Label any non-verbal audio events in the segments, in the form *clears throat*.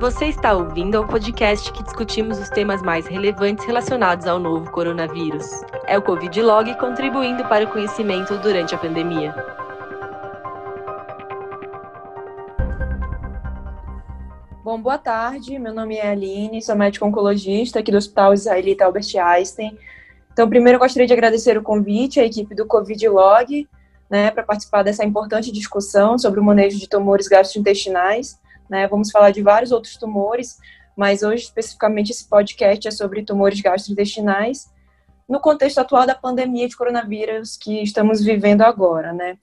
Você está ouvindo ao podcast que discutimos os temas mais relevantes relacionados ao novo coronavírus. É o Covid Log contribuindo para o conhecimento durante a pandemia. Bom, boa tarde. Meu nome é Aline, sou médico oncologista aqui do Hospital Israelita Albert Einstein. Então, primeiro gostaria de agradecer o convite à equipe do Covid Log, né, para participar dessa importante discussão sobre o manejo de tumores gastrointestinais. Né? Vamos falar de vários outros tumores, mas hoje especificamente esse podcast é sobre tumores gastrointestinais no contexto atual da pandemia de coronavírus que estamos vivendo agora, né?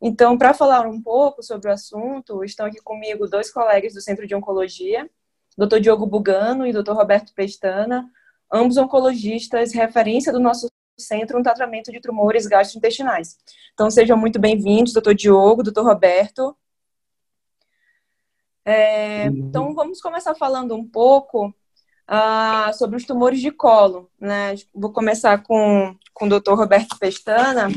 Então, para falar um pouco sobre o assunto, estão aqui comigo dois colegas do Centro de Oncologia, Dr. Diogo Bugano e Dr. Roberto Pestana, ambos oncologistas, referência do nosso centro no tratamento de tumores gastrointestinais. Então, sejam muito bem-vindos, Dr. Diogo, Dr. Roberto. É, então, vamos começar falando um pouco uh, sobre os tumores de colo. Né? Vou começar com, com o Dr. Roberto Pestana.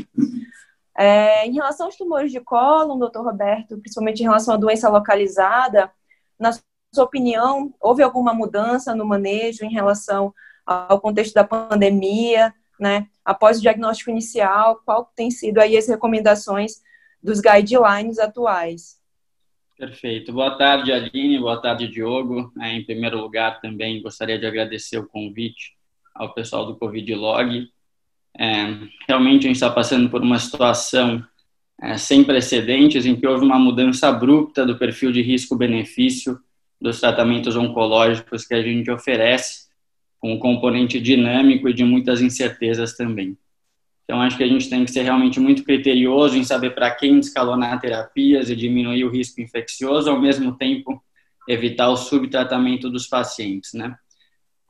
É, em relação aos tumores de colo, doutor Roberto, principalmente em relação à doença localizada, na sua opinião, houve alguma mudança no manejo em relação ao contexto da pandemia, né? Após o diagnóstico inicial, qual tem sido aí as recomendações dos guidelines atuais? Perfeito. Boa tarde, Aline. Boa tarde, Diogo. Em primeiro lugar, também gostaria de agradecer o convite ao pessoal do Covid Log é, realmente a gente está passando por uma situação é, sem precedentes em que houve uma mudança abrupta do perfil de risco-benefício dos tratamentos oncológicos que a gente oferece, com um componente dinâmico e de muitas incertezas também. Então, acho que a gente tem que ser realmente muito criterioso em saber para quem escalonar terapias e diminuir o risco infeccioso, ao mesmo tempo evitar o subtratamento dos pacientes, né?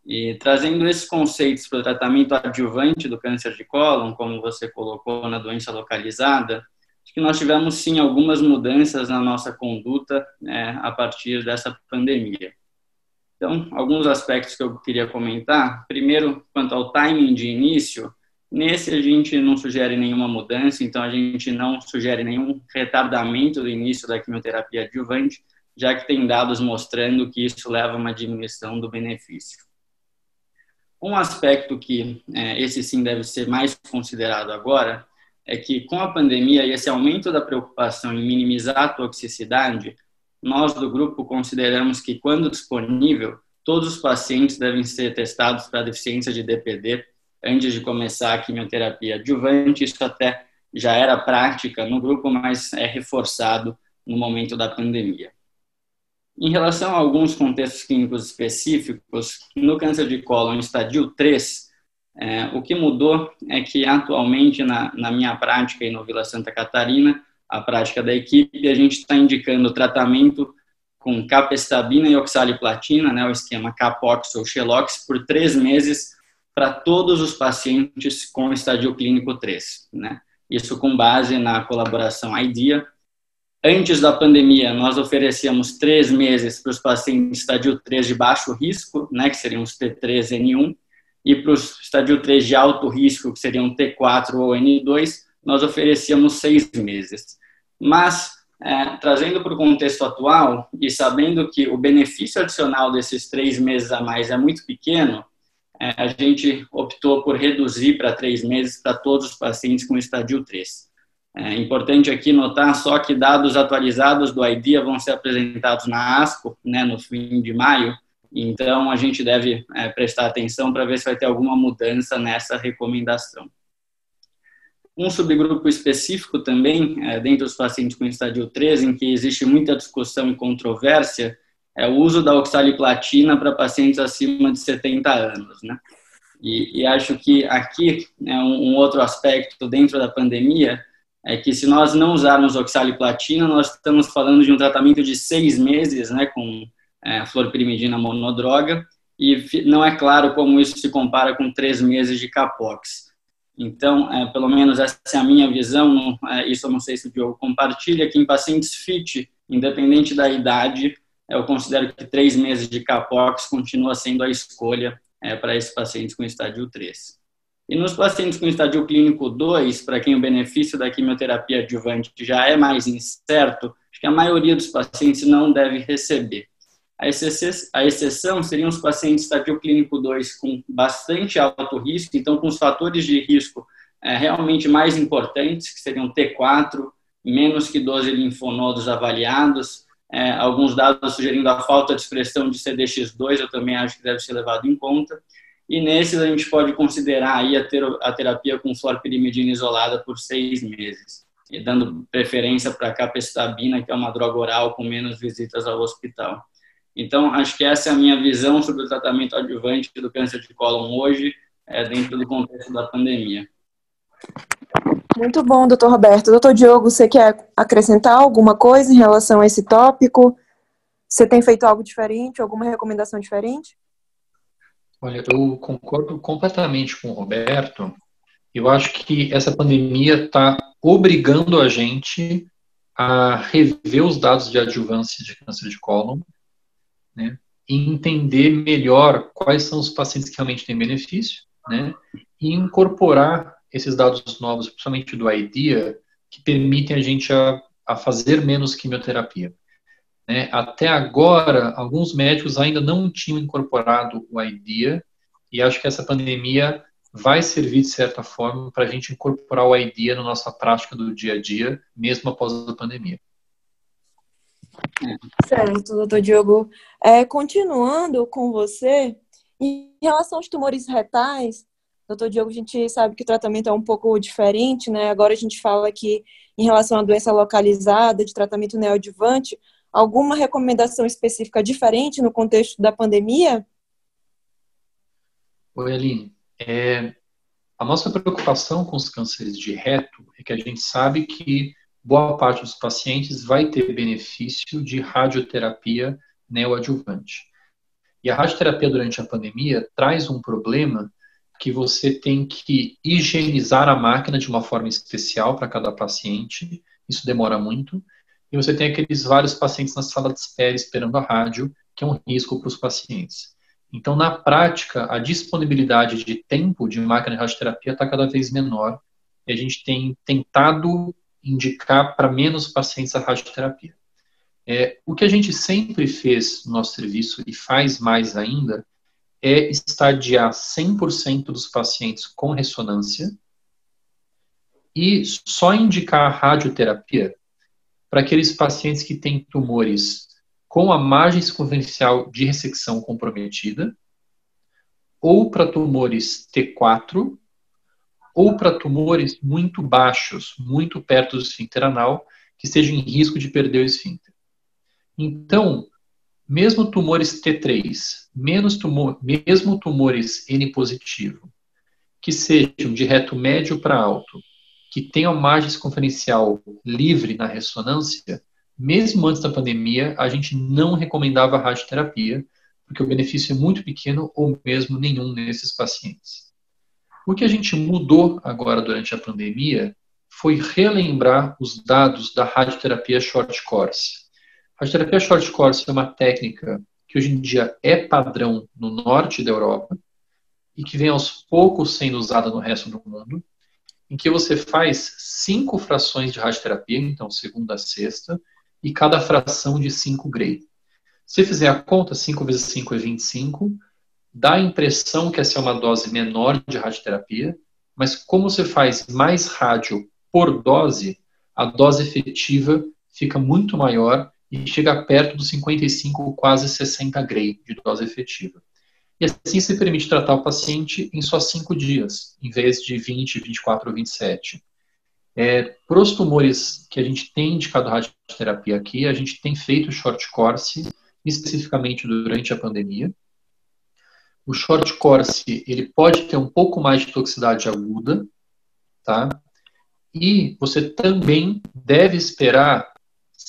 E trazendo esses conceitos para o tratamento adjuvante do câncer de cólon, como você colocou na doença localizada, acho que nós tivemos sim algumas mudanças na nossa conduta né, a partir dessa pandemia. Então, alguns aspectos que eu queria comentar. Primeiro, quanto ao timing de início, nesse a gente não sugere nenhuma mudança, então a gente não sugere nenhum retardamento do início da quimioterapia adjuvante, já que tem dados mostrando que isso leva a uma diminuição do benefício. Um aspecto que é, esse sim deve ser mais considerado agora é que com a pandemia e esse aumento da preocupação em minimizar a toxicidade, nós do grupo consideramos que quando disponível, todos os pacientes devem ser testados para deficiência de DPD antes de começar a quimioterapia adjuvante. Isso até já era prática no grupo, mas é reforçado no momento da pandemia. Em relação a alguns contextos clínicos específicos, no câncer de cólon estadio 3, é, o que mudou é que atualmente na, na minha prática e no Vila Santa Catarina, a prática da equipe, a gente está indicando tratamento com capestabina e oxaliplatina, né, o esquema Capox ou Xelox, por três meses para todos os pacientes com estadio clínico 3. Né? Isso com base na colaboração IDEA, Antes da pandemia, nós oferecíamos três meses para os pacientes estadio 3 de baixo risco, né, que seriam os T3N1, e para os estadio 3 de alto risco, que seriam T4 ou N2, nós oferecíamos seis meses. Mas, é, trazendo para o contexto atual e sabendo que o benefício adicional desses três meses a mais é muito pequeno, a gente optou por reduzir para três meses para todos os pacientes com estadio 3. É importante aqui notar só que dados atualizados do IDEA vão ser apresentados na ASCO, né, no fim de maio, então a gente deve é, prestar atenção para ver se vai ter alguma mudança nessa recomendação. Um subgrupo específico também, é, dentro dos pacientes com estadio 3, em que existe muita discussão e controvérsia, é o uso da oxaliplatina para pacientes acima de 70 anos, né? E, e acho que aqui é um, um outro aspecto dentro da pandemia é que se nós não usarmos oxaliplatina, nós estamos falando de um tratamento de seis meses, né, com é, florpirimidina monodroga, e não é claro como isso se compara com três meses de capox. Então, é, pelo menos essa é a minha visão, é, isso eu não sei se o Diogo compartilha, que em pacientes FIT, independente da idade, eu considero que três meses de capox continua sendo a escolha é, para esses pacientes com estádio 3. E nos pacientes com estadio clínico 2, para quem o benefício da quimioterapia adjuvante já é mais incerto, acho que a maioria dos pacientes não deve receber. A exceção seriam os pacientes estadio clínico 2 com bastante alto risco, então com os fatores de risco é, realmente mais importantes, que seriam T4, menos que 12 linfonodos avaliados, é, alguns dados sugerindo a falta de expressão de CDX2, eu também acho que deve ser levado em conta. E nesses a gente pode considerar aí a, ter, a terapia com florpirimidina isolada por seis meses, e dando preferência para a capecitabina, que é uma droga oral com menos visitas ao hospital. Então, acho que essa é a minha visão sobre o tratamento adjuvante do câncer de cólon hoje, é, dentro do contexto da pandemia. Muito bom, doutor Roberto. Doutor Diogo, você quer acrescentar alguma coisa em relação a esse tópico? Você tem feito algo diferente, alguma recomendação diferente? Olha, eu concordo completamente com o Roberto. Eu acho que essa pandemia está obrigando a gente a rever os dados de adjuvância de câncer de cólon né, e entender melhor quais são os pacientes que realmente têm benefício, né, e incorporar esses dados novos, principalmente do IDEA, que permitem a gente a, a fazer menos quimioterapia. Né. Até agora, alguns médicos ainda não tinham incorporado o IDEA, e acho que essa pandemia vai servir, de certa forma, para a gente incorporar o IDEA na nossa prática do dia a dia, mesmo após a pandemia. Certo, doutor Diogo. É, continuando com você, em relação aos tumores retais, doutor Diogo, a gente sabe que o tratamento é um pouco diferente, né? Agora a gente fala aqui em relação à doença localizada, de tratamento neoadjuvante, alguma recomendação específica diferente no contexto da pandemia? Oi, Aline. É, a nossa preocupação com os cânceres de reto é que a gente sabe que boa parte dos pacientes vai ter benefício de radioterapia neoadjuvante. E a radioterapia durante a pandemia traz um problema que você tem que higienizar a máquina de uma forma especial para cada paciente, isso demora muito, e você tem aqueles vários pacientes na sala de espera esperando a rádio, que é um risco para os pacientes. Então, na prática, a disponibilidade de tempo de máquina de radioterapia está cada vez menor, e a gente tem tentado indicar para menos pacientes a radioterapia. É, o que a gente sempre fez no nosso serviço e faz mais ainda é estadiar 100% dos pacientes com ressonância e só indicar a radioterapia para aqueles pacientes que têm tumores com a margem circunferencial de ressecção comprometida ou para tumores T4 ou para tumores muito baixos, muito perto do esfíncter anal, que estejam em risco de perder o esfíncter. Então, mesmo tumores T3, menos tumor, mesmo tumores N positivo, que sejam de reto médio para alto, que tenham margem circunferencial livre na ressonância, mesmo antes da pandemia, a gente não recomendava radioterapia, porque o benefício é muito pequeno ou mesmo nenhum nesses pacientes. O que a gente mudou agora durante a pandemia foi relembrar os dados da radioterapia short course. A radioterapia short course é uma técnica que hoje em dia é padrão no norte da Europa e que vem aos poucos sendo usada no resto do mundo, em que você faz cinco frações de radioterapia, então segunda a sexta, e cada fração de 5 Gray. Se fizer a conta, 5 vezes 5 é 25, dá a impressão que essa é uma dose menor de radioterapia, mas como você faz mais rádio por dose, a dose efetiva fica muito maior e chega perto dos 55, quase 60 Gray de dose efetiva. E assim se permite tratar o paciente em só 5 dias, em vez de 20, 24 ou 27. É, para os tumores que a gente tem indicado radioterapia aqui, a gente tem feito short course, especificamente durante a pandemia, o short course ele pode ter um pouco mais de toxicidade aguda, tá? E você também deve esperar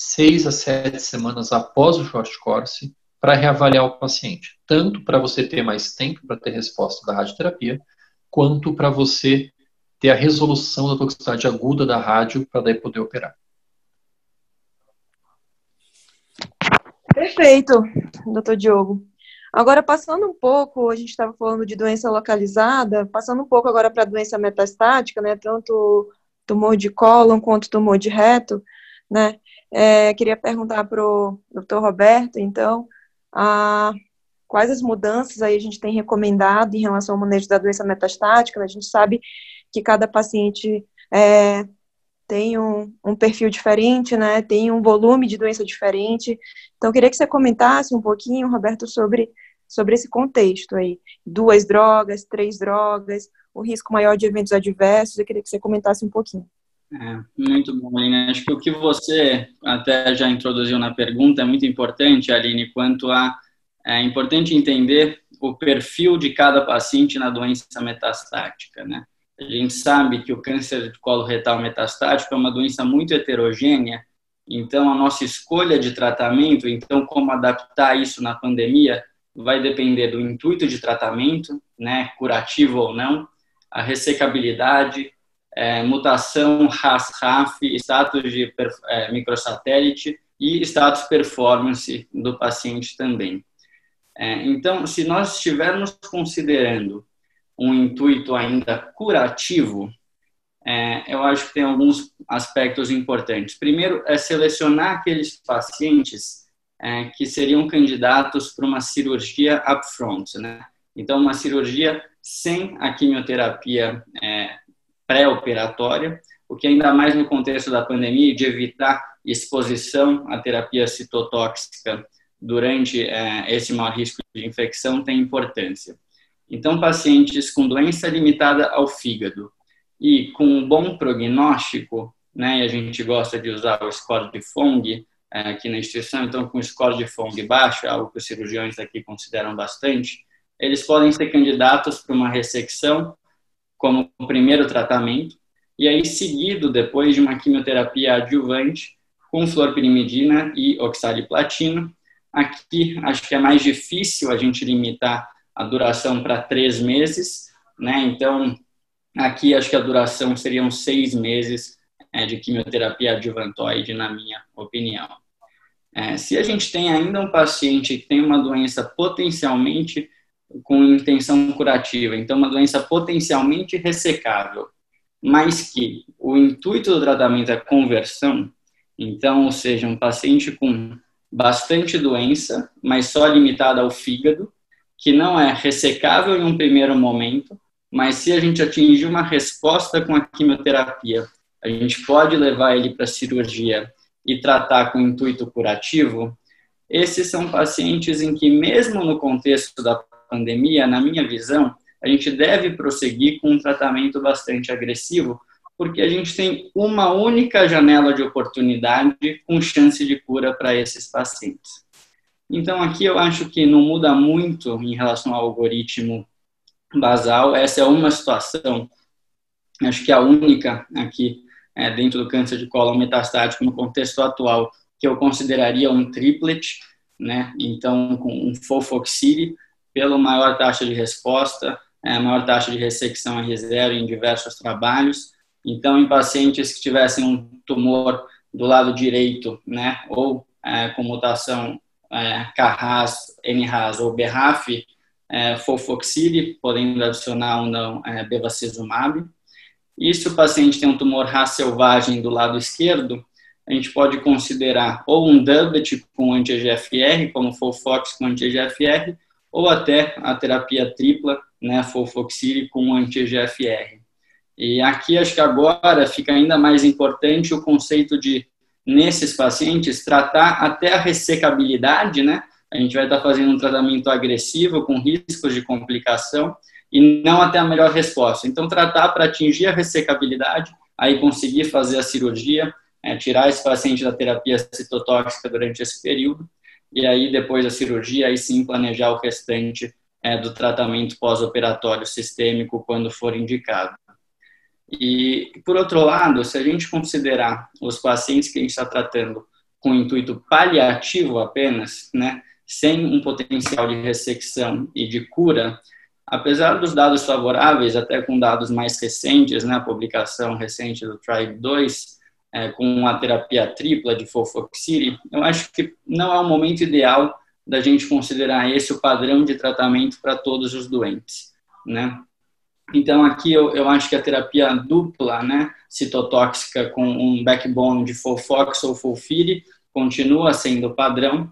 seis a sete semanas após o short course para reavaliar o paciente, tanto para você ter mais tempo para ter resposta da radioterapia, quanto para você ter a resolução da toxicidade aguda da rádio para daí poder operar. Perfeito, doutor Diogo. Agora, passando um pouco, a gente estava falando de doença localizada, passando um pouco agora para a doença metastática, né, tanto tumor de cólon quanto tumor de reto, né, é, queria perguntar para o doutor Roberto, então, ah, quais as mudanças aí a gente tem recomendado em relação ao manejo da doença metastática. A gente sabe que cada paciente é, tem um, um, perfil diferente, né? Tem um volume de doença diferente. Então, queria que você comentasse um pouquinho, Roberto, sobre, sobre esse contexto aí. Duas drogas, três drogas, o risco maior de eventos adversos. Eu queria que você comentasse um pouquinho. É, muito bom, Aline. Acho que o que você até já introduziu na pergunta é muito importante, Aline, quanto a é importante entender o perfil de cada paciente na doença metastática, né? A gente sabe que o câncer de colo retal metastático é uma doença muito heterogênea, então a nossa escolha de tratamento, então como adaptar isso na pandemia, vai depender do intuito de tratamento, né, curativo ou não, a ressecabilidade, é, mutação RAS-RAF, status de é, microsatélite e status performance do paciente também. É, então, se nós estivermos considerando um intuito ainda curativo, é, eu acho que tem alguns aspectos importantes. Primeiro, é selecionar aqueles pacientes é, que seriam candidatos para uma cirurgia upfront, né? Então, uma cirurgia sem a quimioterapia é, pré-operatória, o que ainda mais no contexto da pandemia de evitar exposição à terapia citotóxica durante é, esse maior risco de infecção tem importância. Então, pacientes com doença limitada ao fígado e com um bom prognóstico, né, e a gente gosta de usar o score de Fong é, aqui na instituição, então com score de Fong baixo, algo que os cirurgiões aqui consideram bastante, eles podem ser candidatos para uma ressecção como primeiro tratamento, e aí seguido depois de uma quimioterapia adjuvante com fluorpirimidina e oxaliplatina, Aqui acho que é mais difícil a gente limitar a duração para três meses, né? Então, aqui acho que a duração seriam seis meses é, de quimioterapia adjuvantoide, na minha opinião. É, se a gente tem ainda um paciente que tem uma doença potencialmente com intenção curativa, então uma doença potencialmente ressecável, mas que o intuito do tratamento é conversão, então, ou seja, um paciente com bastante doença, mas só limitada ao fígado, que não é ressecável em um primeiro momento, mas se a gente atingir uma resposta com a quimioterapia, a gente pode levar ele para cirurgia e tratar com intuito curativo. Esses são pacientes em que, mesmo no contexto da pandemia, na minha visão, a gente deve prosseguir com um tratamento bastante agressivo, porque a gente tem uma única janela de oportunidade com chance de cura para esses pacientes. Então, aqui eu acho que não muda muito em relação ao algoritmo basal. Essa é uma situação, acho que a única aqui é, dentro do câncer de colo metastático no contexto atual que eu consideraria um triplet, né? Então, com um Fofoxiri, pela maior taxa de resposta, é, maior taxa de ressecção R0 em diversos trabalhos, então, em pacientes que tivessem um tumor do lado direito, né, ou é, com mutação é, KRAS, NRAS ou BRAF, é, fofoxile, podendo adicionar ou não é, bevacizumab. E se o paciente tem um tumor RAS selvagem do lado esquerdo, a gente pode considerar ou um doublet com anti-EGFR, como Fofox com anti-EGFR, ou até a terapia tripla, né, Fofoxile com anti-EGFR. E aqui acho que agora fica ainda mais importante o conceito de, nesses pacientes, tratar até a ressecabilidade, né? A gente vai estar fazendo um tratamento agressivo com riscos de complicação e não até a melhor resposta. Então, tratar para atingir a ressecabilidade, aí conseguir fazer a cirurgia, é, tirar esse paciente da terapia citotóxica durante esse período, e aí depois da cirurgia, aí sim planejar o restante é, do tratamento pós-operatório sistêmico quando for indicado. E, por outro lado, se a gente considerar os pacientes que a gente está tratando com intuito paliativo apenas, né, sem um potencial de ressecção e de cura, apesar dos dados favoráveis, até com dados mais recentes, né, a publicação recente do TRIBE 2, é, com a terapia tripla de Fofoxiri, eu acho que não é o momento ideal da gente considerar esse o padrão de tratamento para todos os doentes, né? Então, aqui eu, eu acho que a terapia dupla, né, citotóxica com um backbone de Fofox ou Folfiri, continua sendo padrão.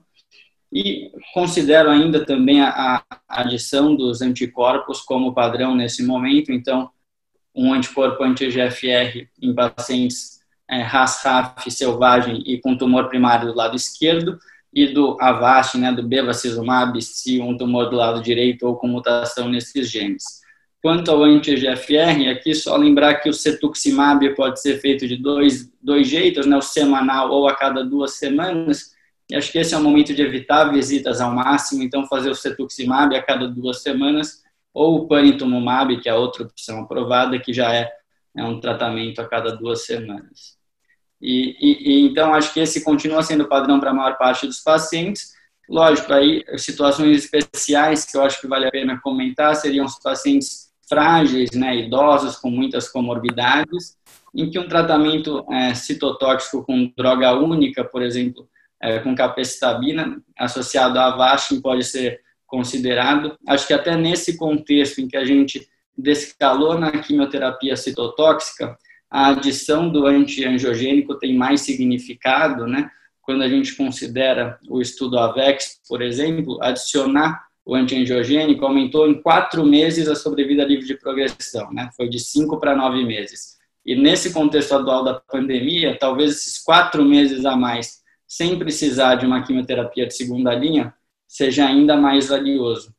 E considero ainda também a, a adição dos anticorpos como padrão nesse momento, então, um anticorpo anti-GFR em pacientes é, RAS-RAF selvagem e com tumor primário do lado esquerdo, e do Avast, né, do bevacizumab, se um tumor do lado direito ou com mutação nesses genes. Quanto ao anti-GFR, aqui só lembrar que o cetuximab pode ser feito de dois, dois jeitos, né, o semanal ou a cada duas semanas, e acho que esse é o momento de evitar visitas ao máximo, então fazer o cetuximab a cada duas semanas, ou o panitumumab, que é outra opção aprovada, que já é, é um tratamento a cada duas semanas. E, e, e, então acho que esse continua sendo o padrão para a maior parte dos pacientes. Lógico, aí situações especiais que eu acho que vale a pena comentar seriam os pacientes frágeis, né, idosos com muitas comorbidades, em que um tratamento é, citotóxico com droga única, por exemplo, é, com capecitabina, associado a Avastin, pode ser considerado. Acho que até nesse contexto em que a gente descalou na quimioterapia citotóxica, a adição do antiangiogênico tem mais significado, né? Quando a gente considera o estudo AVEX, por exemplo, adicionar o antiangiogênico aumentou em quatro meses a sobrevida livre de progressão, né? Foi de cinco para nove meses. E nesse contexto atual da pandemia, talvez esses quatro meses a mais, sem precisar de uma quimioterapia de segunda linha, seja ainda mais valioso.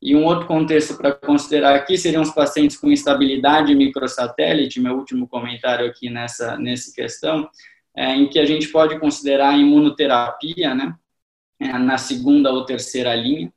E um outro contexto para considerar aqui seriam os pacientes com instabilidade microsatélite, meu último comentário aqui nessa, nessa questão, é, em que a gente pode considerar a imunoterapia, né, é, na segunda ou terceira linha.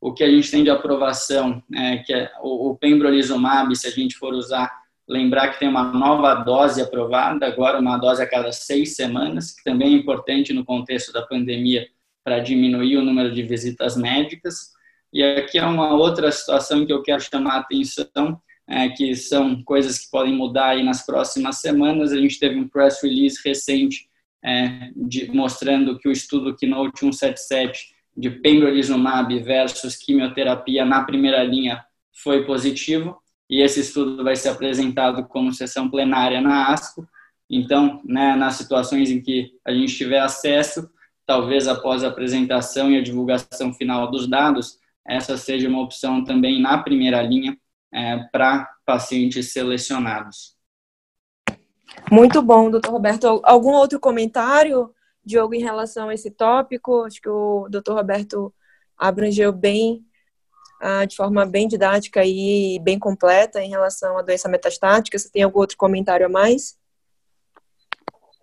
O que a gente tem de aprovação, é, que é o, o pembrolizumab, se a gente for usar, lembrar que tem uma nova dose aprovada, agora uma dose a cada seis semanas, que também é importante no contexto da pandemia para diminuir o número de visitas médicas. E aqui é uma outra situação que eu quero chamar a atenção, é, que são coisas que podem mudar aí nas próximas semanas. A gente teve um press release recente é, de, mostrando que o estudo Keynote 177 de pembrolizumab versus quimioterapia na primeira linha foi positivo, e esse estudo vai ser apresentado como sessão plenária na ASCO. Então, né, nas situações em que a gente tiver acesso, talvez após a apresentação e a divulgação final dos dados, essa seja uma opção também na primeira linha é, para pacientes selecionados. Muito bom, doutor Roberto. Algum outro comentário, Diogo, em relação a esse tópico? Acho que o doutor Roberto abrangeu bem, ah, de forma bem didática e bem completa em relação à doença metastática. Você tem algum outro comentário a mais?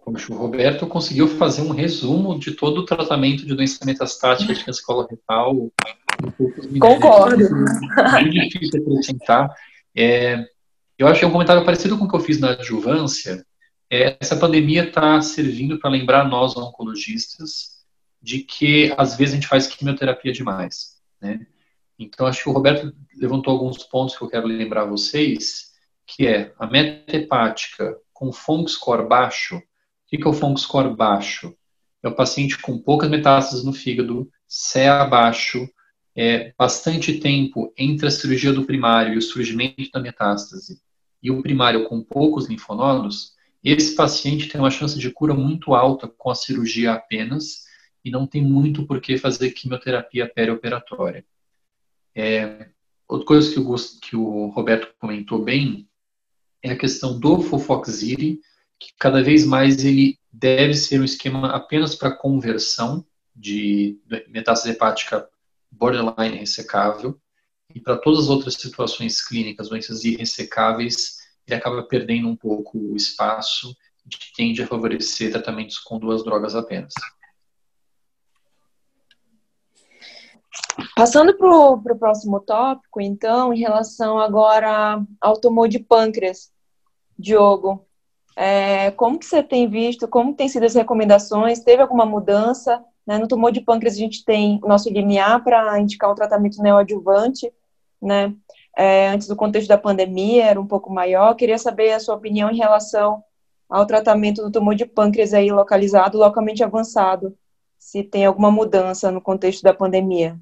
O Roberto conseguiu fazer um resumo de todo o tratamento de doença metastática de escola retal. Concordo. É bem difícil acrescentar. É, eu acho que é um comentário parecido com o que eu fiz na adjuvância. É, essa pandemia está servindo para lembrar nós, oncologistas, de que às vezes a gente faz quimioterapia demais. Né? Então, acho que o Roberto levantou alguns pontos que eu quero lembrar a vocês, que é a meta hepática com FONC score baixo, o que é o FONC score baixo? É o paciente com poucas metástases no fígado, CE abaixo, é, bastante tempo entre a cirurgia do primário e o surgimento da metástase, e o primário com poucos linfonodos, esse paciente tem uma chance de cura muito alta com a cirurgia apenas e não tem muito por que fazer quimioterapia perioperatória. É, outra coisa que o, que o Roberto comentou bem é a questão do Fofoxiri, que cada vez mais ele deve ser um esquema apenas para conversão de metástase hepática borderline ressecável e para todas as outras situações clínicas, doenças irressecáveis, ele acaba perdendo um pouco o espaço que tende a favorecer tratamentos com duas drogas apenas. Passando para o próximo tópico, então, em relação agora ao tumor de pâncreas, Diogo, é, como que você tem visto, como tem sido as recomendações? Teve alguma mudança? Né? No tumor de pâncreas a gente tem o nosso limiar para indicar o tratamento neoadjuvante, né? É, antes do contexto da pandemia era um pouco maior. Queria saber a sua opinião em relação ao tratamento do tumor de pâncreas aí localizado, localmente avançado, se tem alguma mudança no contexto da pandemia.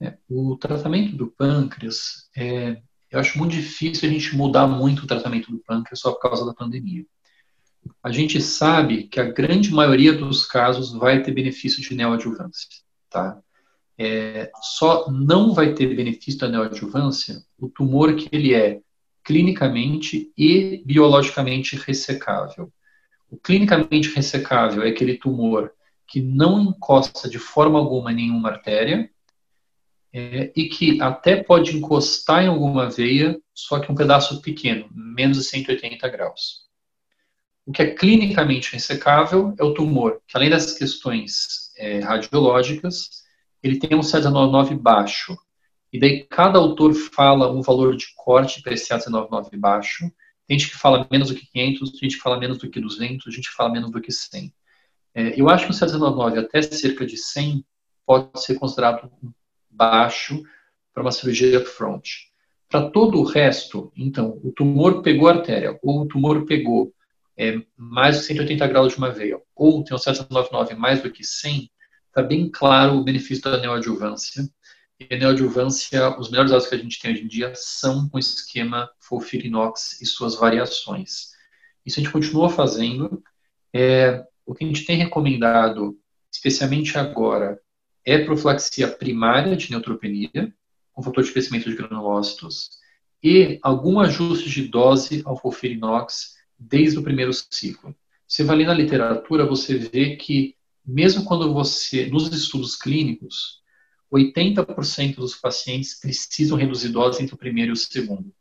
É, o tratamento do pâncreas é, eu acho muito difícil a gente mudar muito o tratamento do pâncreas só por causa da pandemia. A gente sabe que a grande maioria dos casos vai ter benefício de neoadjuvância, tá? É, só não vai ter benefício da neoadjuvância o tumor que ele é clinicamente e biologicamente ressecável. O clinicamente ressecável é aquele tumor que não encosta de forma alguma em nenhuma artéria é, e que até pode encostar em alguma veia, só que um pedaço pequeno, menos de 180 graus. O que é clinicamente ressecável é o tumor, que além das questões é, radiológicas, ele tem um CA19 baixo. E daí cada autor fala um valor de corte para esse CA19 baixo. Tem gente que fala menos do que 500, tem gente que fala menos do que 200, gente que fala menos do que 100. É, eu acho que o CA19 até cerca de 100 pode ser considerado baixo para uma cirurgia upfront. Para todo o resto, então, o tumor pegou a artéria, ou o tumor pegou é, mais de 180 graus de uma veia, ou tem um CA19 mais do que 100, está bem claro o benefício da neoadjuvância. E a neoadjuvância, os melhores dados que a gente tem hoje em dia são com o esquema Folfirinox e suas variações. Isso a gente continua fazendo. É, o que a gente tem recomendado, especialmente agora, é profilaxia primária de neutropenia, com fator de crescimento de granulócitos, e algum ajuste de dose ao Folfirinox desde o primeiro ciclo. Você vai ler na literatura, você vê que mesmo quando você, nos estudos clínicos, 80% dos pacientes precisam reduzir dose entre o primeiro e o segundo.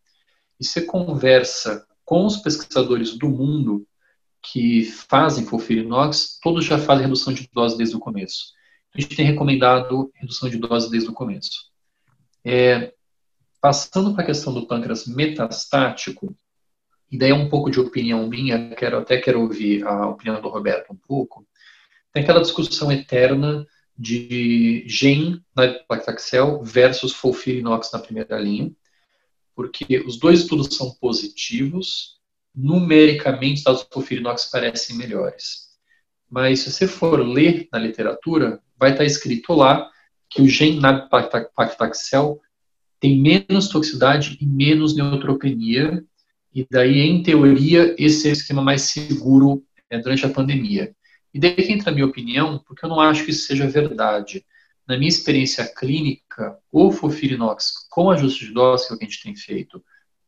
E você conversa com os pesquisadores do mundo que fazem fulfirinox, todos já fazem redução de dose desde o começo. A gente tem recomendado redução de dose desde o começo. É, passando para a questão do pâncreas metastático, e daí um pouco de opinião minha, quero até quero ouvir a opinião do Roberto um pouco tem aquela discussão eterna de GEM na paclitaxel versus Folfirinox na primeira linha, porque os dois estudos são positivos, numericamente os dados do parecem melhores. Mas se você for ler na literatura, vai estar escrito lá que o GEM na paclitaxel tem menos toxicidade e menos neutropenia, e daí, em teoria, esse é o esquema mais seguro é, durante a pandemia. E daí que entra a minha opinião, porque eu não acho que isso seja verdade. Na minha experiência clínica, o fofirinox com ajuste de dose, que a gente tem feito,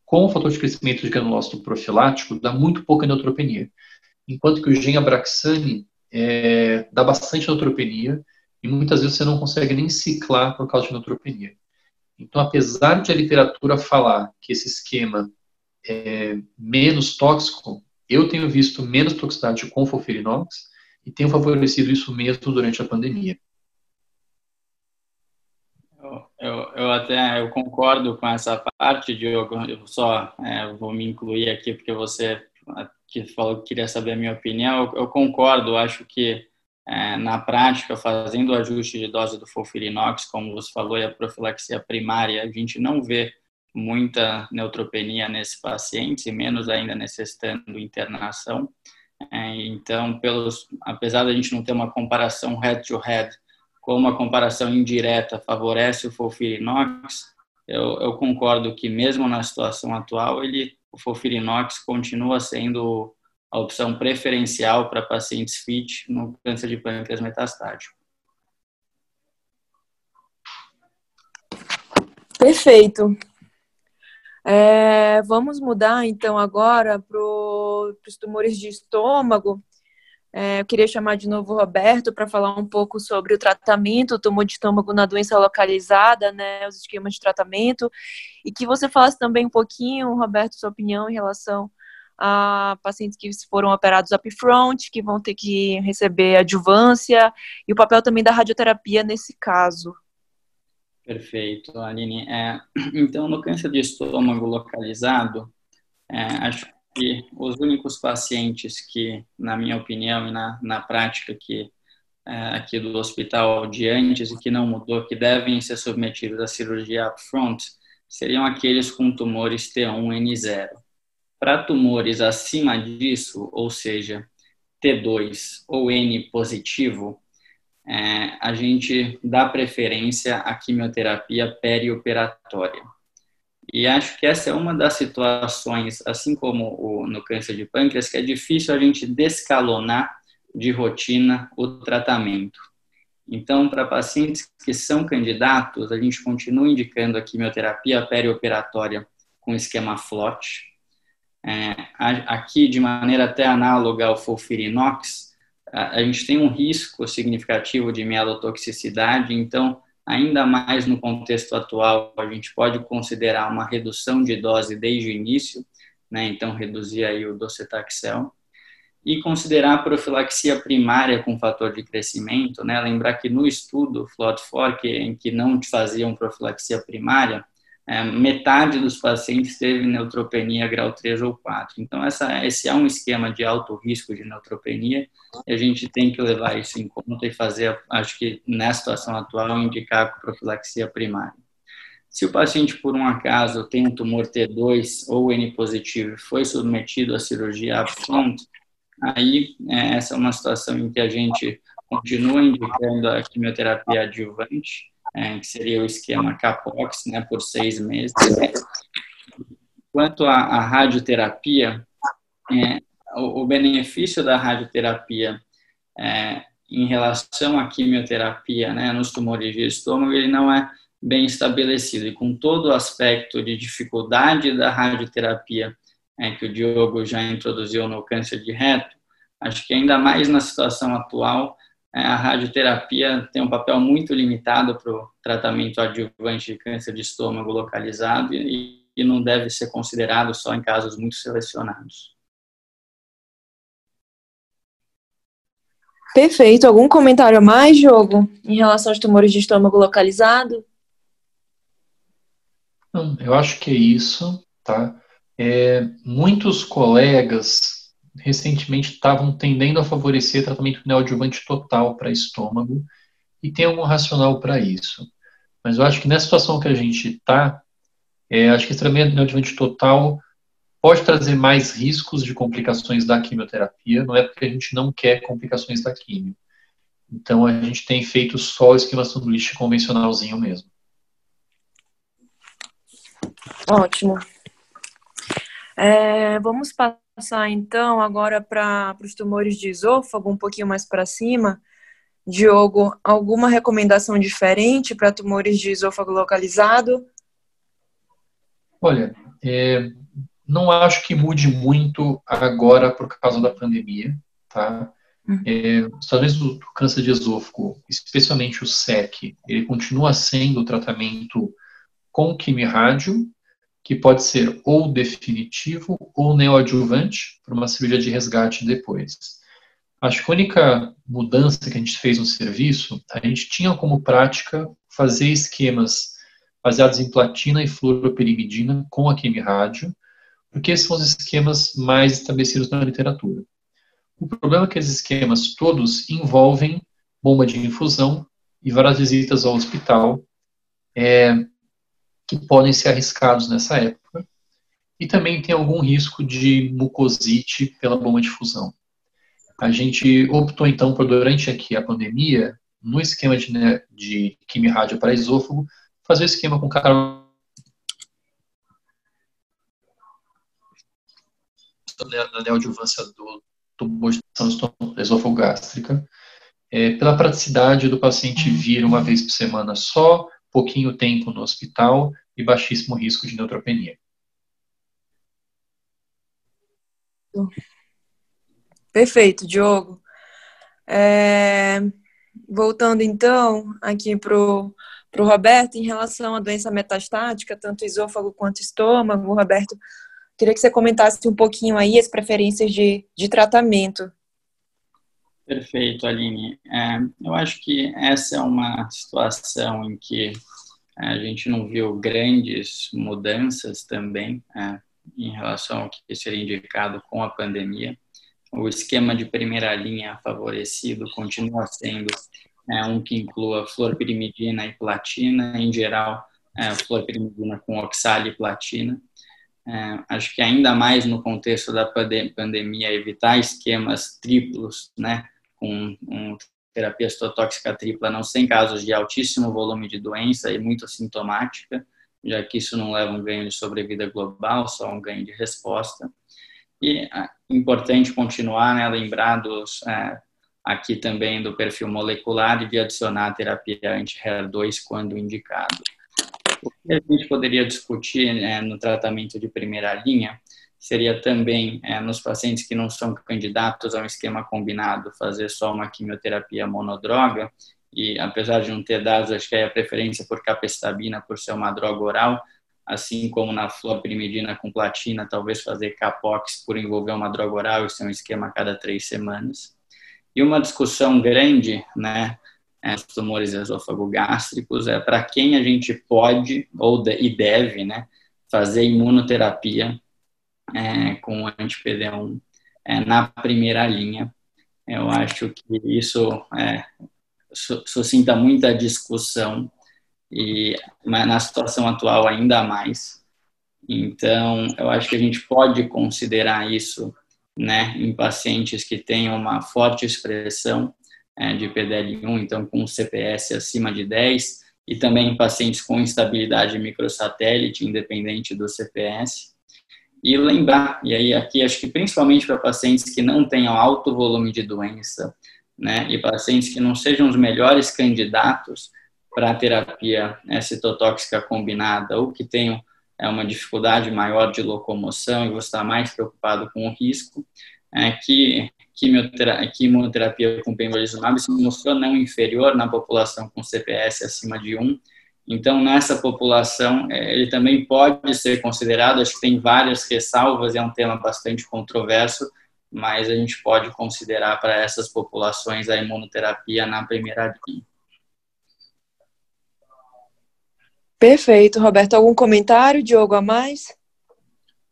com o fator de crescimento de granulócito profilático, dá muito pouca neutropenia. Enquanto que o Genabraxane é, dá bastante neutropenia e muitas vezes você não consegue nem ciclar por causa de neutropenia. Então, apesar de a literatura falar que esse esquema é menos tóxico, eu tenho visto menos toxicidade com fofirinox e tenham favorecido isso mesmo durante a pandemia. Eu, eu, até eu concordo com essa parte, Diogo. Eu só é, vou me incluir aqui porque você que falou que queria saber a minha opinião. Eu, eu concordo. Acho que é, na prática, fazendo o ajuste de dose do Folfirinox, como você falou, e a profilaxia primária, a gente não vê muita neutropenia nesses pacientes e menos ainda necessitando internação. É, então, pelos, apesar da gente não ter uma comparação head-to-head, como uma comparação indireta favorece o Folfirinox, eu, eu, concordo que mesmo na situação atual, ele, o Folfirinox continua sendo a opção preferencial para pacientes FIT no câncer de pâncreas metastático. Perfeito. É, vamos mudar então agora para os tumores de estômago. É, eu queria chamar de novo o Roberto para falar um pouco sobre o tratamento do tumor de estômago na doença localizada, né, os esquemas de tratamento, e que você falasse também um pouquinho, Roberto, sua opinião em relação a pacientes que foram operados upfront, que vão ter que receber adjuvância, e o papel também da radioterapia nesse caso. Perfeito, Aline. É, *clears throat* então, no câncer de estômago localizado, é, acho que os únicos pacientes que, na minha opinião e na, na prática que é, aqui do hospital de antes e que não mudou, que devem ser submetidos à cirurgia upfront, seriam aqueles com tumores T1N0. Para tumores acima disso, ou seja, T2 ou N positivo, é, a gente dá preferência à quimioterapia perioperatória. E acho que essa é uma das situações, assim como o, no câncer de pâncreas, que é difícil a gente descalonar de rotina o tratamento. Então, para pacientes que são candidatos, a gente continua indicando a quimioterapia perioperatória com esquema FLOT. É, aqui, de maneira até análoga ao folfirinox, a, gente tem um risco significativo de mielotoxicidade, então, ainda mais no contexto atual, a gente pode considerar uma redução de dose desde o início, né, então reduzir aí o docetaxel e considerar a profilaxia primária com fator de crescimento, né? Lembrar que no estudo FLOT4, que, em que não faziam profilaxia primária, é, metade dos pacientes teve neutropenia grau 3 ou 4. Então, essa, esse é um esquema de alto risco de neutropenia e a gente tem que levar isso em conta e fazer, acho que nessa situação atual, indicar profilaxia primária. Se o paciente, por um acaso, tem um tumor T2 ou N positivo e foi submetido à cirurgia upfront, Aí, é, essa é uma situação em que a gente continua indicando a quimioterapia adjuvante, é, que seria o esquema CAPOX, né, por seis meses. Quanto à, à radioterapia, é, o, o, benefício da radioterapia é, em relação à quimioterapia né, nos tumores de estômago, ele não é bem estabelecido. E com todo o aspecto de dificuldade da radioterapia é, que o Diogo já introduziu no câncer de reto, acho que ainda mais na situação atual, a radioterapia tem um papel muito limitado para o tratamento adjuvante de câncer de estômago localizado e, e não deve ser considerado só em casos muito selecionados. Perfeito. Algum comentário a mais, Diogo, em relação aos tumores de estômago localizado? Não, eu acho que é isso, tá? É, muitos colegas recentemente estavam tendendo a favorecer tratamento neoadjuvante total para estômago e tem algum racional para isso. Mas eu acho que nessa situação que a gente está, é, acho que esse tratamento neoadjuvante total pode trazer mais riscos de complicações da quimioterapia, não é porque a gente não quer complicações da quimio. Então a gente tem feito só o esquema sanduíche convencionalzinho mesmo. Ótimo. É, vamos passar então agora para os tumores de esôfago, um pouquinho mais para cima. Diogo, alguma recomendação diferente para tumores de esôfago localizado? Olha, é, não acho que mude muito agora por causa da pandemia, tá? Uhum. É, talvez o câncer de esôfago, especialmente o SEC, ele continua sendo o tratamento com quimio-rádio que pode ser ou definitivo ou neoadjuvante para uma cirurgia de resgate depois. Acho que a única mudança que a gente fez no serviço, a gente tinha como prática fazer esquemas baseados em platina e fluoroperimidina com a quimio-rádio, porque esses são os esquemas mais estabelecidos na literatura. O problema é que esses esquemas todos envolvem bomba de infusão e várias visitas ao hospital, é, que podem ser arriscados nessa época. E também tem algum risco de mucosite pela bomba de fusão. A gente optou então por, durante aqui a pandemia, no esquema de, né, de quimio-rádio para esôfago, fazer o esquema com cara na neoadjuvância do tubo de esôfago gástrica, é, pela praticidade do paciente vir uma vez por semana só, pouquinho tempo no hospital e baixíssimo risco de neutropenia. Perfeito, Diogo. É, voltando então aqui para o Roberto, em relação à doença metastática, tanto esôfago quanto estômago, Roberto, queria que você comentasse um pouquinho aí as preferências de, de tratamento. Perfeito, Aline. É, eu acho que essa é uma situação em que a gente não viu grandes mudanças também é, em relação ao que seria indicado com a pandemia. O esquema de primeira linha favorecido continua sendo é, um que inclua fluorpirimidina e platina, em geral, é, fluorpirimidina com oxalo e platina. É, acho que ainda mais no contexto da pandemia, evitar esquemas triplos, né, com um terapia citotóxica tripla não sem casos de altíssimo volume de doença e muito sintomática, já que isso não leva um ganho de sobrevida global, só um ganho de resposta. E é importante continuar, né, lembrar dos, é, aqui também do perfil molecular e de adicionar a terapia anti-HER2 quando indicado. O que a gente poderia discutir é, no tratamento de primeira linha seria também, é, nos pacientes que não são candidatos a um esquema combinado, fazer só uma quimioterapia monodroga, e apesar de não ter dados, acho que é a preferência por capestabina, por ser uma droga oral, assim como na fluopirimidina com platina, talvez fazer capox por envolver uma droga oral e ser um esquema a cada três semanas. E uma discussão grande, né, é, tumores esôfago-gástricos, é para quem a gente pode ou de, e deve, né, fazer imunoterapia é, com anti-PD1 é, na primeira linha. Eu acho que isso é, suscita muita discussão e na situação atual ainda mais. Então, eu acho que a gente pode considerar isso né, em pacientes que têm uma forte expressão é, de PDL1, então com CPS acima de 10, e também em pacientes com instabilidade microsatélite, independente do CPS. E lembrar, e aí aqui acho que principalmente para pacientes que não tenham alto volume de doença, né, e pacientes que não sejam os melhores candidatos para a terapia né, citotóxica combinada ou que tenham é, uma dificuldade maior de locomoção e você está mais preocupado com o risco, é, que quimioterapia, quimioterapia com pembrolizumab se mostrou não inferior na população com CPS acima de 1. Então, nessa população, é, ele também pode ser considerado, acho que tem várias ressalvas, é um tema bastante controverso, mas a gente pode considerar para essas populações a imunoterapia na primeira linha. Perfeito, Roberto. Algum comentário, Diogo, a mais?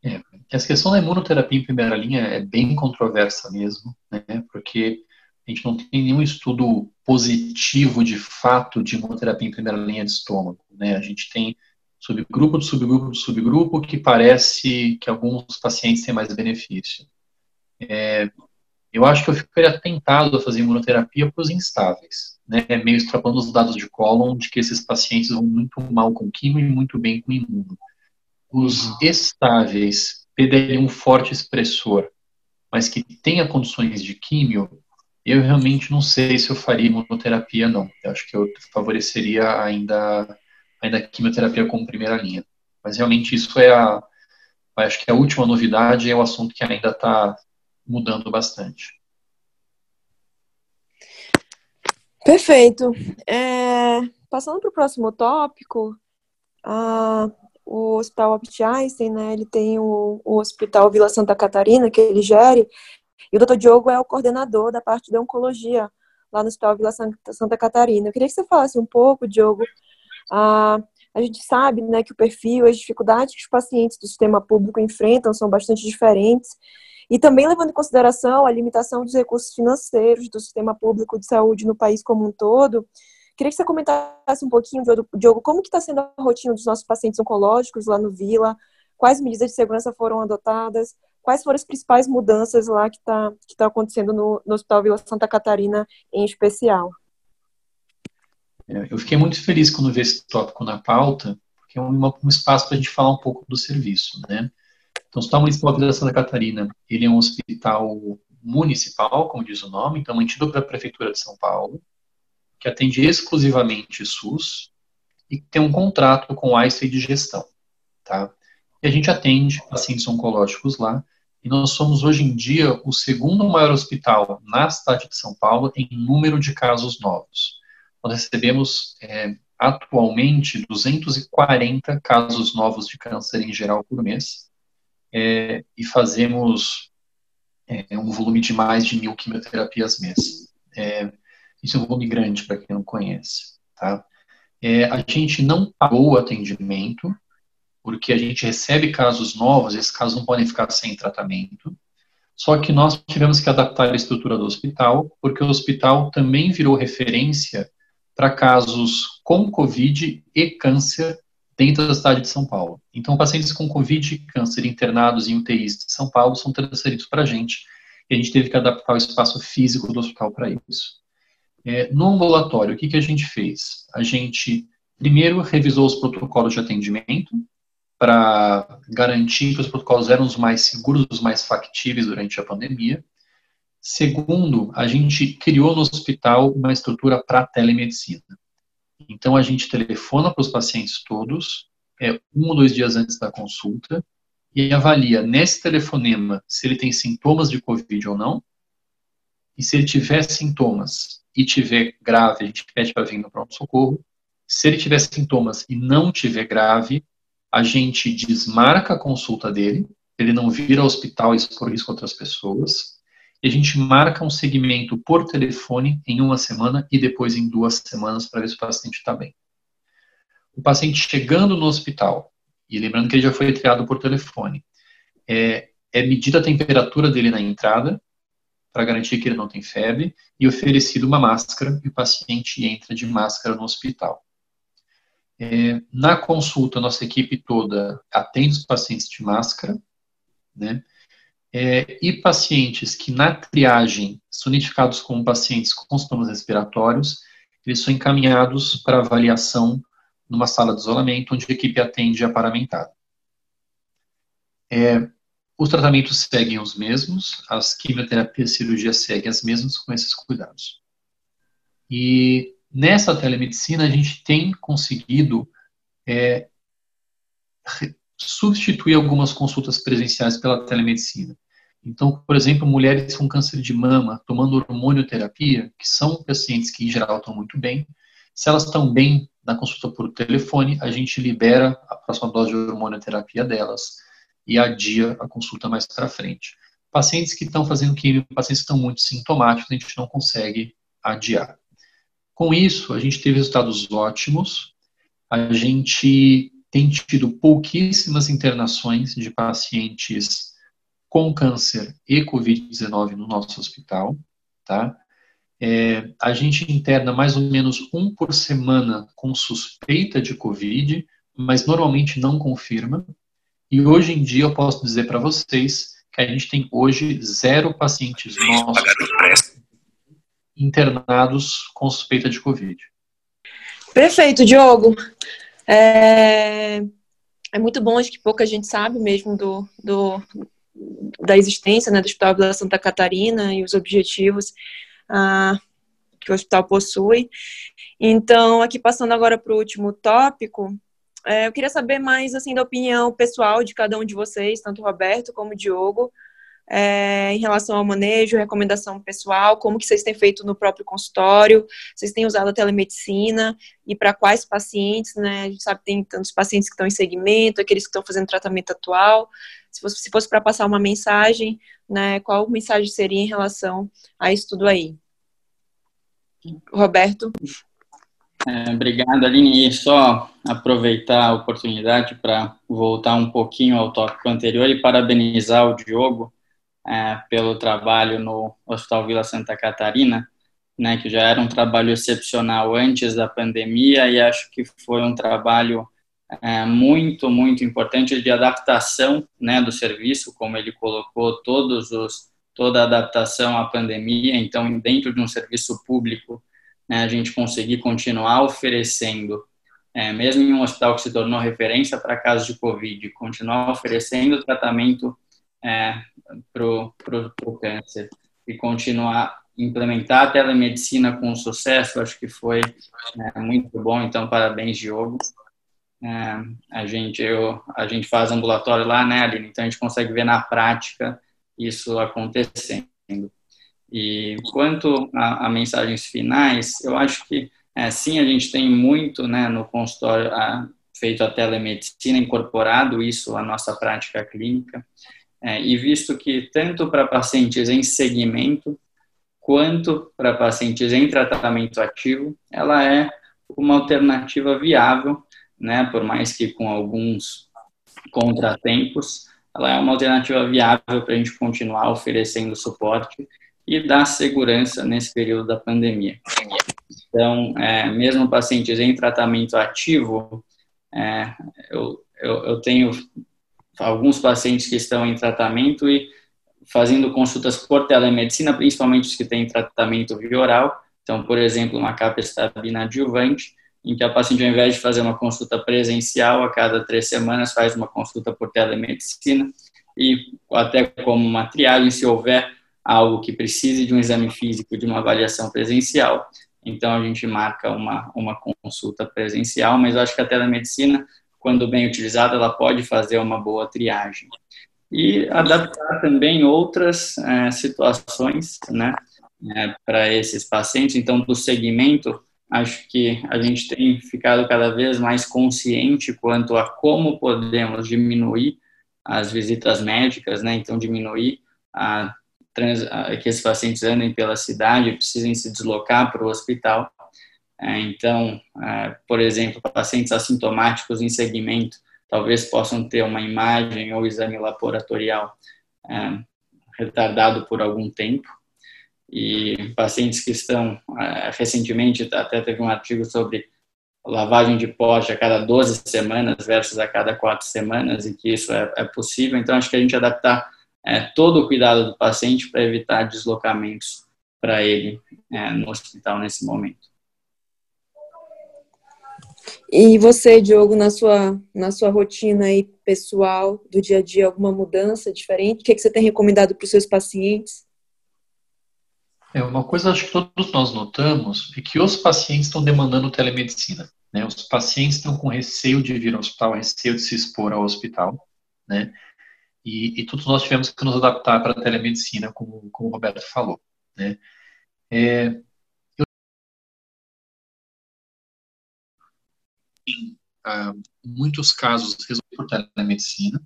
É, essa questão da imunoterapia em primeira linha é bem controversa mesmo, né? Porque a gente não tem nenhum estudo positivo de fato de imunoterapia em primeira linha de estômago, né? A gente tem subgrupo de subgrupo de subgrupo que parece que alguns pacientes têm mais benefício. É, eu acho que eu ficaria tentado a fazer imunoterapia para os instáveis, né, meio extrapolando os dados de Collon, de que esses pacientes vão muito mal com quimio e muito bem com imuno. Os uhum. estáveis, PDL1 forte expressor, mas que tenha condições de químio, eu realmente não sei se eu faria imunoterapia, não. Eu acho que eu favoreceria ainda, ainda a quimioterapia como primeira linha. Mas realmente isso é a, acho que a última novidade é o assunto que ainda está mudando bastante. Perfeito. É, passando para o próximo tópico, a, o Hospital Albert Einstein, né, ele tem o, o Hospital Vila Santa Catarina, que ele gere, e o Dr. Diogo é o coordenador da parte da oncologia lá no Hospital Vila Santa, Catarina. Eu queria que você falasse um pouco, Diogo, a, a gente sabe né, que o perfil, as dificuldades que os pacientes do sistema público enfrentam são bastante diferentes, e também levando em consideração a limitação dos recursos financeiros do sistema público de saúde no país como um todo, queria que você comentasse um pouquinho, Diogo, como que está sendo a rotina dos nossos pacientes oncológicos lá no Vila, quais medidas de segurança foram adotadas, quais foram as principais mudanças lá que está que tá acontecendo no, no Hospital Vila Santa Catarina em especial. É, eu fiquei muito feliz quando vi esse tópico na pauta, porque é um, um espaço para a gente falar um pouco do serviço, né? Então, o Hospital Municipal de Santa Catarina, ele é um hospital municipal, como diz o nome, então mantido pela Prefeitura de São Paulo, que atende exclusivamente SUS e tem um contrato com o ICE de gestão, tá? E a gente atende pacientes oncológicos lá, e nós somos hoje em dia o segundo maior hospital na cidade de São Paulo em número de casos novos. Nós recebemos é, atualmente 240 casos novos de câncer em geral por mês, é, e fazemos é, um volume de mais de mil quimioterapias mês. É, isso é um volume grande para quem não conhece. Tá? É, a gente não pagou o atendimento, porque a gente recebe casos novos, esses casos não podem ficar sem tratamento. Só que nós tivemos que adaptar a estrutura do hospital, porque o hospital também virou referência para casos com Covid e câncer dentro da cidade de São Paulo. Então, pacientes com Covid e câncer internados em UTIs de São Paulo são transferidos para a gente e a gente teve que adaptar o espaço físico do hospital para isso. É, no ambulatório, o que, que a gente fez? A gente primeiro revisou os protocolos de atendimento para garantir que os protocolos eram os mais seguros, os mais factíveis durante a pandemia. Segundo, a gente criou no hospital uma estrutura para telemedicina. Então, a gente telefona para os pacientes todos, é, um ou dois dias antes da consulta, e avalia nesse telefonema se ele tem sintomas de Covid ou não. E se ele tiver sintomas e tiver grave, a gente pede para vir no pronto-socorro. Se ele tiver sintomas e não tiver grave, a gente desmarca a consulta dele, ele não vir ao hospital e expor risco a outras pessoas e a gente marca um segmento por telefone em uma semana e depois em duas semanas para ver se o paciente está bem. O paciente chegando no hospital, e lembrando que ele já foi triado por telefone, é, é medida a temperatura dele na entrada, para garantir que ele não tem febre, e oferecido uma máscara, e o paciente entra de máscara no hospital. É, na consulta, nossa equipe toda atende os pacientes de máscara, né? é, e pacientes que na triagem são identificados como pacientes com sintomas respiratórios, eles são encaminhados para avaliação numa sala de isolamento, onde a equipe atende a paramentada. É, os tratamentos seguem os mesmos, as quimioterapias e cirurgias seguem as mesmas com esses cuidados. E nessa telemedicina a gente tem conseguido é, substituir algumas consultas presenciais pela telemedicina. Então, por exemplo, mulheres com câncer de mama tomando hormonioterapia, que são pacientes que em geral estão muito bem, se elas estão bem na consulta por telefone, a gente libera a próxima dose de hormonioterapia delas e adia a consulta mais para frente. Pacientes que estão fazendo químio, pacientes que estão muito sintomáticos, a gente não consegue adiar. Com isso, a gente teve resultados ótimos. A gente tem tido pouquíssimas internações de pacientes com câncer e Covid-19 no nosso hospital, tá? É, a gente interna mais ou menos um por semana com suspeita de Covid, mas normalmente não confirma. E hoje em dia eu posso dizer para vocês que a gente tem hoje zero pacientes nossos internados com suspeita de Covid. Perfeito, Diogo. É, é muito bom, acho que pouca gente sabe mesmo do, do, da existência né, do Hospital Vila Santa Catarina e os objetivos ah, que o hospital possui. Então, aqui passando agora para o último tópico, é, eu queria saber mais assim da opinião pessoal de cada um de vocês, tanto o Roberto como o Diogo, é, em relação ao manejo, recomendação pessoal, como que vocês têm feito no próprio consultório, vocês têm usado a telemedicina e para quais pacientes, né? A gente sabe que tem tantos pacientes que estão em segmento, aqueles que estão fazendo tratamento atual. Se fosse, se fosse para passar uma mensagem, né, qual mensagem seria em relação a isso tudo aí? Roberto? É, obrigado, Aline. E só aproveitar a oportunidade para voltar um pouquinho ao tópico anterior e parabenizar o Diogo é, pelo trabalho no Hospital Vila Santa Catarina, né, que já era um trabalho excepcional antes da pandemia e acho que foi um trabalho é, muito, muito importante de adaptação né, do serviço, como ele colocou todos os, toda a adaptação à pandemia. Então, dentro de um serviço público, né, a gente conseguir continuar oferecendo, é, mesmo em um hospital que se tornou referência para casos de Covid, continuar oferecendo tratamento é, para o câncer e continuar implementar a telemedicina com sucesso, acho que foi é, muito bom. Então, parabéns, Diogo. É, a gente eu, a gente faz ambulatório lá, né, Aline? Então a gente consegue ver na prática isso acontecendo. E quanto a, a mensagens finais, eu acho que é, sim a gente tem muito, né, no consultório a, feito a telemedicina incorporado isso à nossa prática clínica. É, e visto que tanto para pacientes em segmento quanto para pacientes em tratamento ativo, ela é uma alternativa viável né, por mais que com alguns contratempos, ela é uma alternativa viável para a gente continuar oferecendo suporte e dar segurança nesse período da pandemia. Então, é, mesmo pacientes em tratamento ativo, é, eu, eu, eu tenho alguns pacientes que estão em tratamento e fazendo consultas por telemedicina, principalmente os que têm tratamento via oral. Então, por exemplo, uma capestabina adjuvante, em que a paciente, ao invés de fazer uma consulta presencial a cada três semanas, faz uma consulta por telemedicina e até como uma triagem, se houver algo que precise de um exame físico, de uma avaliação presencial, então a gente marca uma, uma consulta presencial, mas eu acho que a telemedicina, quando bem utilizada, ela pode fazer uma boa triagem. E adaptar também outras é, situações, né, é, para esses pacientes. Então, do segmento, acho que a gente tem ficado cada vez mais consciente quanto a como podemos diminuir as visitas médicas, né? Então, diminuir a, trans, a, que esses pacientes andem pela cidade, precisem se deslocar para o hospital. É, então, é, por exemplo, pacientes assintomáticos em segmento talvez possam ter uma imagem ou exame laboratorial é, retardado por algum tempo. E pacientes que estão, recentemente, até teve um artigo sobre lavagem de poste a cada 12 semanas versus a cada 4 semanas, e que isso é, possível. Então, acho que a gente adaptar todo o cuidado do paciente para evitar deslocamentos para ele no hospital nesse momento. E você, Diogo, na sua, na sua rotina aí pessoal, do dia a dia, alguma mudança diferente? O que, é que você tem recomendado para os seus pacientes? É, uma coisa acho que todos nós notamos é que os pacientes estão demandando telemedicina. Né? Os pacientes estão com receio de vir ao hospital, receio de se expor ao hospital, né? E, e todos nós tivemos que nos adaptar para a telemedicina, como, como o Roberto falou, né? É, Em ah, muitos casos resolvi por telemedicina,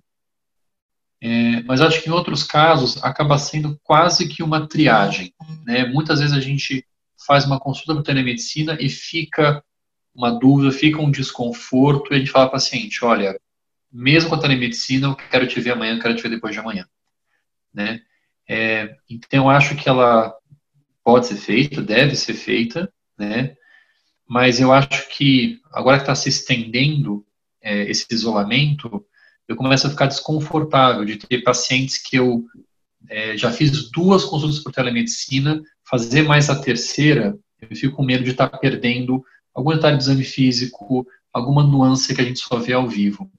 é, mas acho que em outros casos acaba sendo quase que uma triagem. Né? Muitas vezes a gente faz uma consulta por telemedicina e fica uma dúvida, fica um desconforto e a gente fala para o paciente, olha, mesmo com a telemedicina, eu quero te ver amanhã, eu quero te ver depois de amanhã. Né? É, então, eu acho que ela pode ser feita, deve ser feita, né? Mas eu acho que agora que está se estendendo é, esse isolamento, eu começo a ficar desconfortável de ter pacientes que eu é, já fiz duas consultas por telemedicina, fazer mais a terceira, eu fico com medo de estar tá perdendo algum detalhe de exame físico, alguma nuance que a gente só vê ao vivo.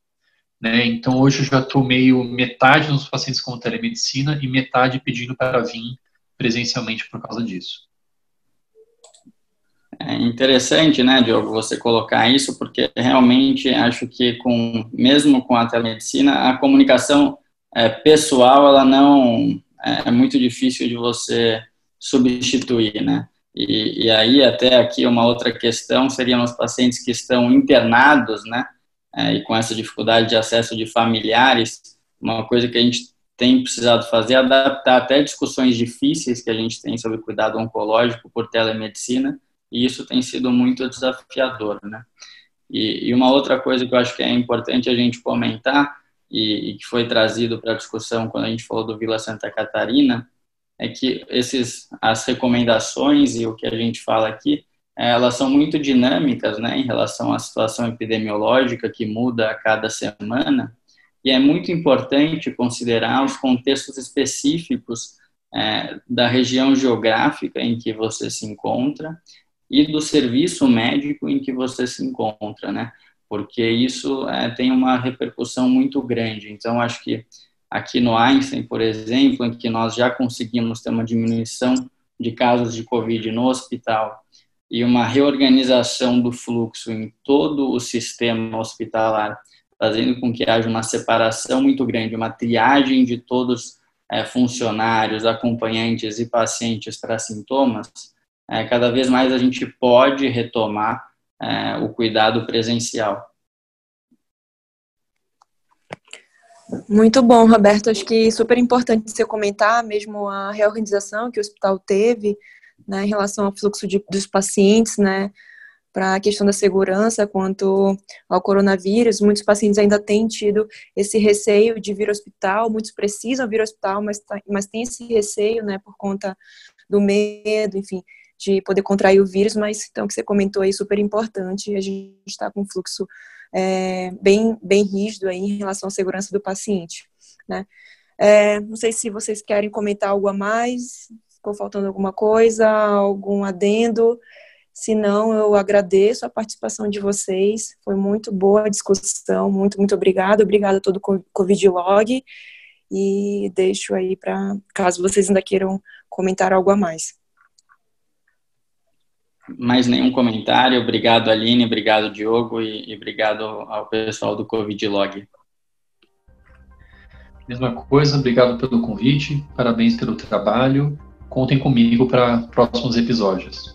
Né? Então, hoje eu já estou meio metade dos pacientes com telemedicina e metade pedindo para vir presencialmente por causa disso. É interessante, né, Diogo, você colocar isso, porque realmente acho que com mesmo com a telemedicina, a comunicação é, pessoal, ela não é, é, muito difícil de você substituir, né? E, e, aí até aqui uma outra questão seriam os pacientes que estão internados, né? É, e com essa dificuldade de acesso de familiares, uma coisa que a gente tem precisado fazer é adaptar até discussões difíceis que a gente tem sobre cuidado oncológico por telemedicina e isso tem sido muito desafiador, né? E, e uma outra coisa que eu acho que é importante a gente comentar e, e que foi trazido para a discussão quando a gente falou do Vila Santa Catarina é que esses as recomendações e o que a gente fala aqui elas são muito dinâmicas, né, em relação à situação epidemiológica que muda a cada semana e é muito importante considerar os contextos específicos é, da região geográfica em que você se encontra e do serviço médico em que você se encontra, né? Porque isso é, tem uma repercussão muito grande. Então, acho que aqui no Einstein, por exemplo, em que nós já conseguimos ter uma diminuição de casos de Covid no hospital e uma reorganização do fluxo em todo o sistema hospitalar, fazendo com que haja uma separação muito grande, uma triagem de todos é, funcionários, acompanhantes e pacientes para sintomas, é, cada vez mais a gente pode retomar é, o cuidado presencial. Muito bom, Roberto. Acho que super importante você comentar mesmo a reorganização que o hospital teve né, em relação ao fluxo de, dos pacientes, né, para a questão da segurança quanto ao coronavírus. Muitos pacientes ainda têm tido esse receio de vir ao hospital, muitos precisam vir ao hospital, mas, tá, mas tem esse receio, né, por conta do medo, enfim, de poder contrair o vírus, mas então que você comentou aí super importante, a gente está com um fluxo é, bem, bem rígido aí em relação à segurança do paciente, né? É, não sei se vocês querem comentar algo a mais, ficou faltando alguma coisa, algum adendo. Se não, eu agradeço a participação de vocês. Foi muito boa a discussão. Muito, muito obrigada. Obrigada a todo o Covid Log. E deixo aí para caso vocês ainda queiram comentar algo a mais. Mais nenhum comentário. Obrigado, Aline. Obrigado, Diogo. E, e obrigado ao pessoal do Covid Log. Mesma coisa, obrigado pelo convite, parabéns pelo trabalho. Contem comigo para próximos episódios.